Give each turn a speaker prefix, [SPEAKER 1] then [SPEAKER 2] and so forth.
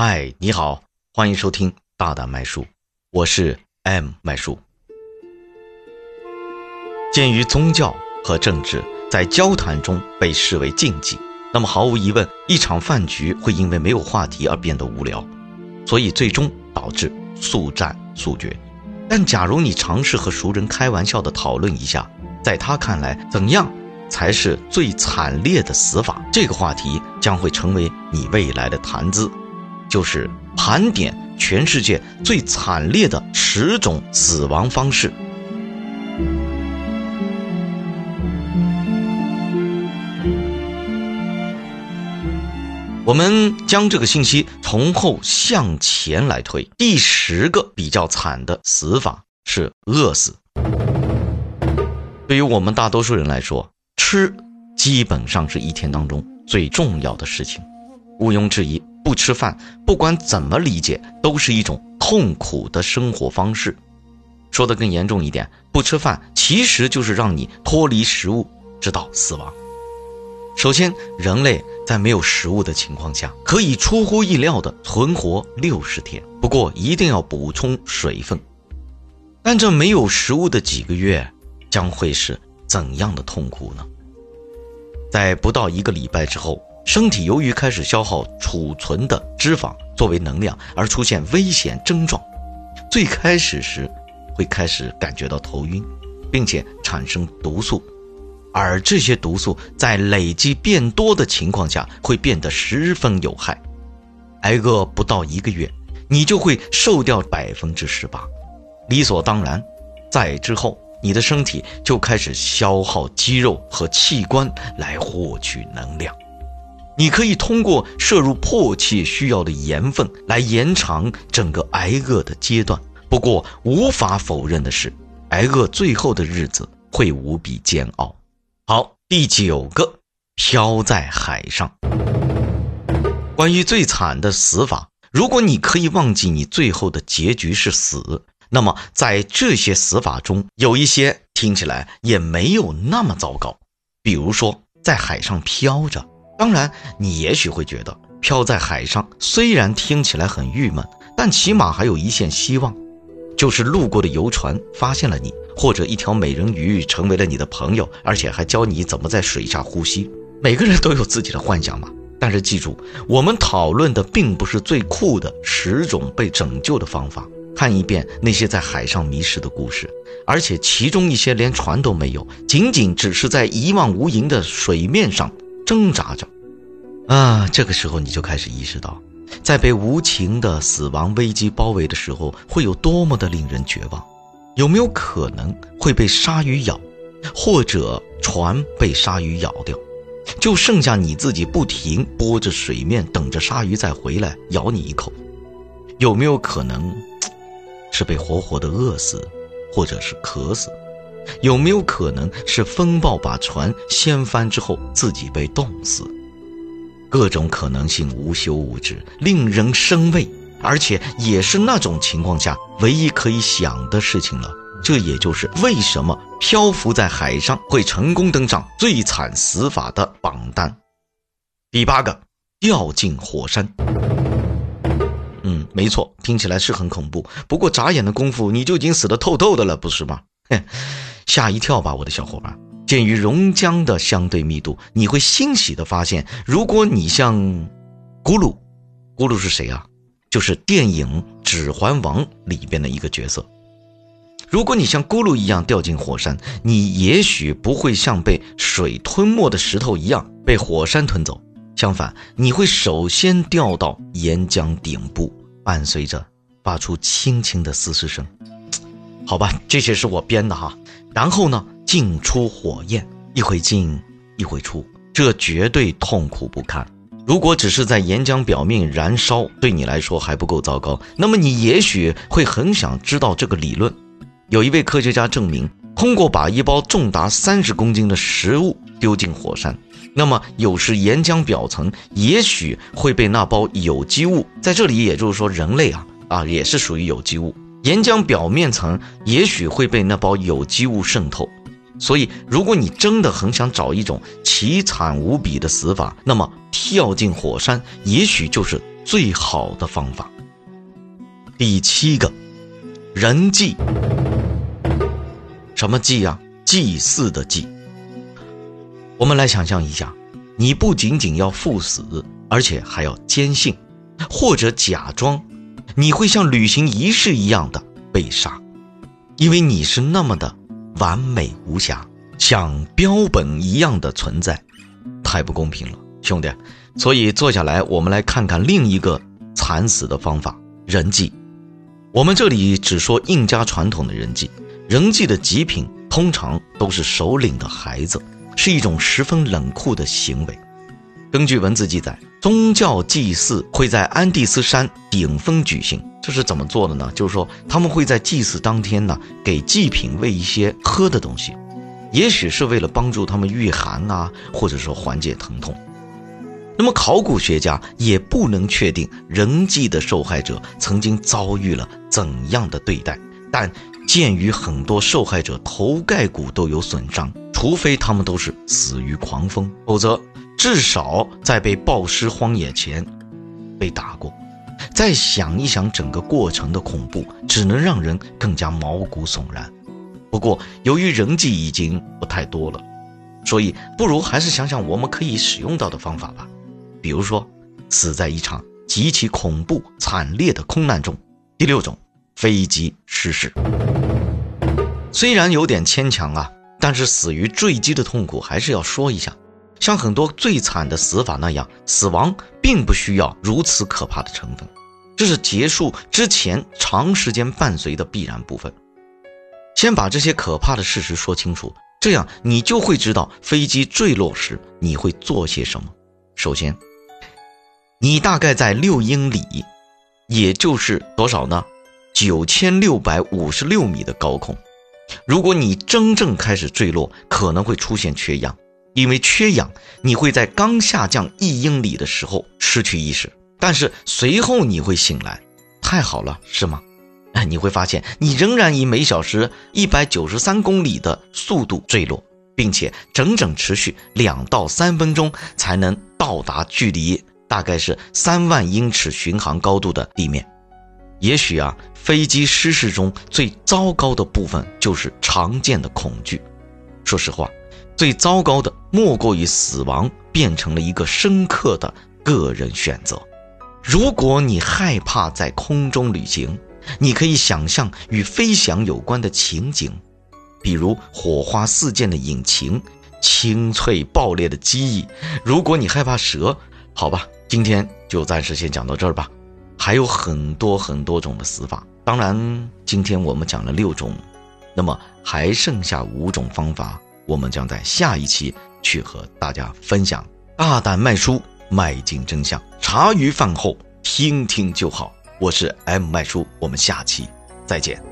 [SPEAKER 1] 嗨，你好，欢迎收听大胆麦叔，我是 M 麦叔。鉴于宗教和政治在交谈中被视为禁忌，那么毫无疑问，一场饭局会因为没有话题而变得无聊，所以最终导致速战速决。但假如你尝试和熟人开玩笑的讨论一下，在他看来怎样？才是最惨烈的死法。这个话题将会成为你未来的谈资，就是盘点全世界最惨烈的十种死亡方式。我们将这个信息从后向前来推，第十个比较惨的死法是饿死。对于我们大多数人来说，吃基本上是一天当中最重要的事情，毋庸置疑，不吃饭，不管怎么理解，都是一种痛苦的生活方式。说的更严重一点，不吃饭其实就是让你脱离食物，直到死亡。首先，人类在没有食物的情况下，可以出乎意料的存活六十天，不过一定要补充水分。但这没有食物的几个月，将会是怎样的痛苦呢？在不到一个礼拜之后，身体由于开始消耗储存的脂肪作为能量，而出现危险症状。最开始时，会开始感觉到头晕，并且产生毒素，而这些毒素在累积变多的情况下，会变得十分有害。挨饿不到一个月，你就会瘦掉百分之十八，理所当然。在之后。你的身体就开始消耗肌肉和器官来获取能量。你可以通过摄入迫切需要的盐分来延长整个挨饿的阶段。不过，无法否认的是，挨饿最后的日子会无比煎熬。好，第九个，漂在海上。关于最惨的死法，如果你可以忘记你最后的结局是死。那么，在这些死法中，有一些听起来也没有那么糟糕。比如说，在海上漂着。当然，你也许会觉得，漂在海上虽然听起来很郁闷，但起码还有一线希望，就是路过的游船发现了你，或者一条美人鱼成为了你的朋友，而且还教你怎么在水下呼吸。每个人都有自己的幻想嘛。但是记住，我们讨论的并不是最酷的十种被拯救的方法。看一遍那些在海上迷失的故事，而且其中一些连船都没有，仅仅只是在一望无垠的水面上挣扎着。啊，这个时候你就开始意识到，在被无情的死亡危机包围的时候，会有多么的令人绝望。有没有可能会被鲨鱼咬，或者船被鲨鱼咬掉，就剩下你自己不停拨着水面，等着鲨鱼再回来咬你一口？有没有可能？是被活活的饿死，或者是渴死，有没有可能是风暴把船掀翻之后自己被冻死？各种可能性无休无止，令人生畏，而且也是那种情况下唯一可以想的事情了。这也就是为什么漂浮在海上会成功登上最惨死法的榜单。第八个，掉进火山。嗯，没错，听起来是很恐怖。不过眨眼的功夫，你就已经死得透透的了，不是吗？嘿，吓一跳吧，我的小伙伴。鉴于熔浆的相对密度，你会欣喜的发现，如果你像咕噜，咕噜是谁啊？就是电影《指环王》里边的一个角色。如果你像咕噜一样掉进火山，你也许不会像被水吞没的石头一样被火山吞走。相反，你会首先掉到岩浆顶部，伴随着发出轻轻的嘶嘶声。好吧，这些是我编的哈。然后呢，进出火焰，一会进，一会出，这绝对痛苦不堪。如果只是在岩浆表面燃烧，对你来说还不够糟糕，那么你也许会很想知道这个理论。有一位科学家证明，通过把一包重达三十公斤的食物丢进火山。那么，有时岩浆表层也许会被那包有机物，在这里，也就是说，人类啊啊也是属于有机物。岩浆表面层也许会被那包有机物渗透。所以，如果你真的很想找一种凄惨无比的死法，那么跳进火山也许就是最好的方法。第七个，人祭。什么祭呀？祭祀的祭。我们来想象一下，你不仅仅要赴死，而且还要坚信，或者假装，你会像履行仪式一样的被杀，因为你是那么的完美无瑕，像标本一样的存在，太不公平了，兄弟。所以坐下来，我们来看看另一个惨死的方法——人祭。我们这里只说印加传统的人祭，人祭的极品通常都是首领的孩子，是一种十分冷酷的行为。根据文字记载，宗教祭祀会在安第斯山顶峰举行。这是怎么做的呢？就是说，他们会在祭祀当天呢，给祭品喂一些喝的东西，也许是为了帮助他们御寒啊，或者说缓解疼痛。那么，考古学家也不能确定人祭的受害者曾经遭遇了怎样的对待，但鉴于很多受害者头盖骨都有损伤，除非他们都是死于狂风，否则至少在被暴尸荒野前被打过。再想一想整个过程的恐怖，只能让人更加毛骨悚然。不过，由于人迹已经不太多了，所以不如还是想想我们可以使用到的方法吧。比如说，死在一场极其恐怖惨烈的空难中。第六种，飞机失事。虽然有点牵强啊，但是死于坠机的痛苦还是要说一下。像很多最惨的死法那样，死亡并不需要如此可怕的成分，这是结束之前长时间伴随的必然部分。先把这些可怕的事实说清楚，这样你就会知道飞机坠落时你会做些什么。首先。你大概在六英里，也就是多少呢？九千六百五十六米的高空。如果你真正开始坠落，可能会出现缺氧，因为缺氧，你会在刚下降一英里的时候失去意识，但是随后你会醒来。太好了，是吗？哎，你会发现你仍然以每小时一百九十三公里的速度坠落，并且整整持续两到三分钟才能到达距离。大概是三万英尺巡航高度的地面，也许啊，飞机失事中最糟糕的部分就是常见的恐惧。说实话，最糟糕的莫过于死亡变成了一个深刻的个人选择。如果你害怕在空中旅行，你可以想象与飞翔有关的情景，比如火花四溅的引擎、清脆爆裂的机翼。如果你害怕蛇，好吧。今天就暂时先讲到这儿吧，还有很多很多种的死法。当然，今天我们讲了六种，那么还剩下五种方法，我们将在下一期去和大家分享。大胆卖书，迈进真相，茶余饭后听听就好。我是 M 卖书，我们下期再见。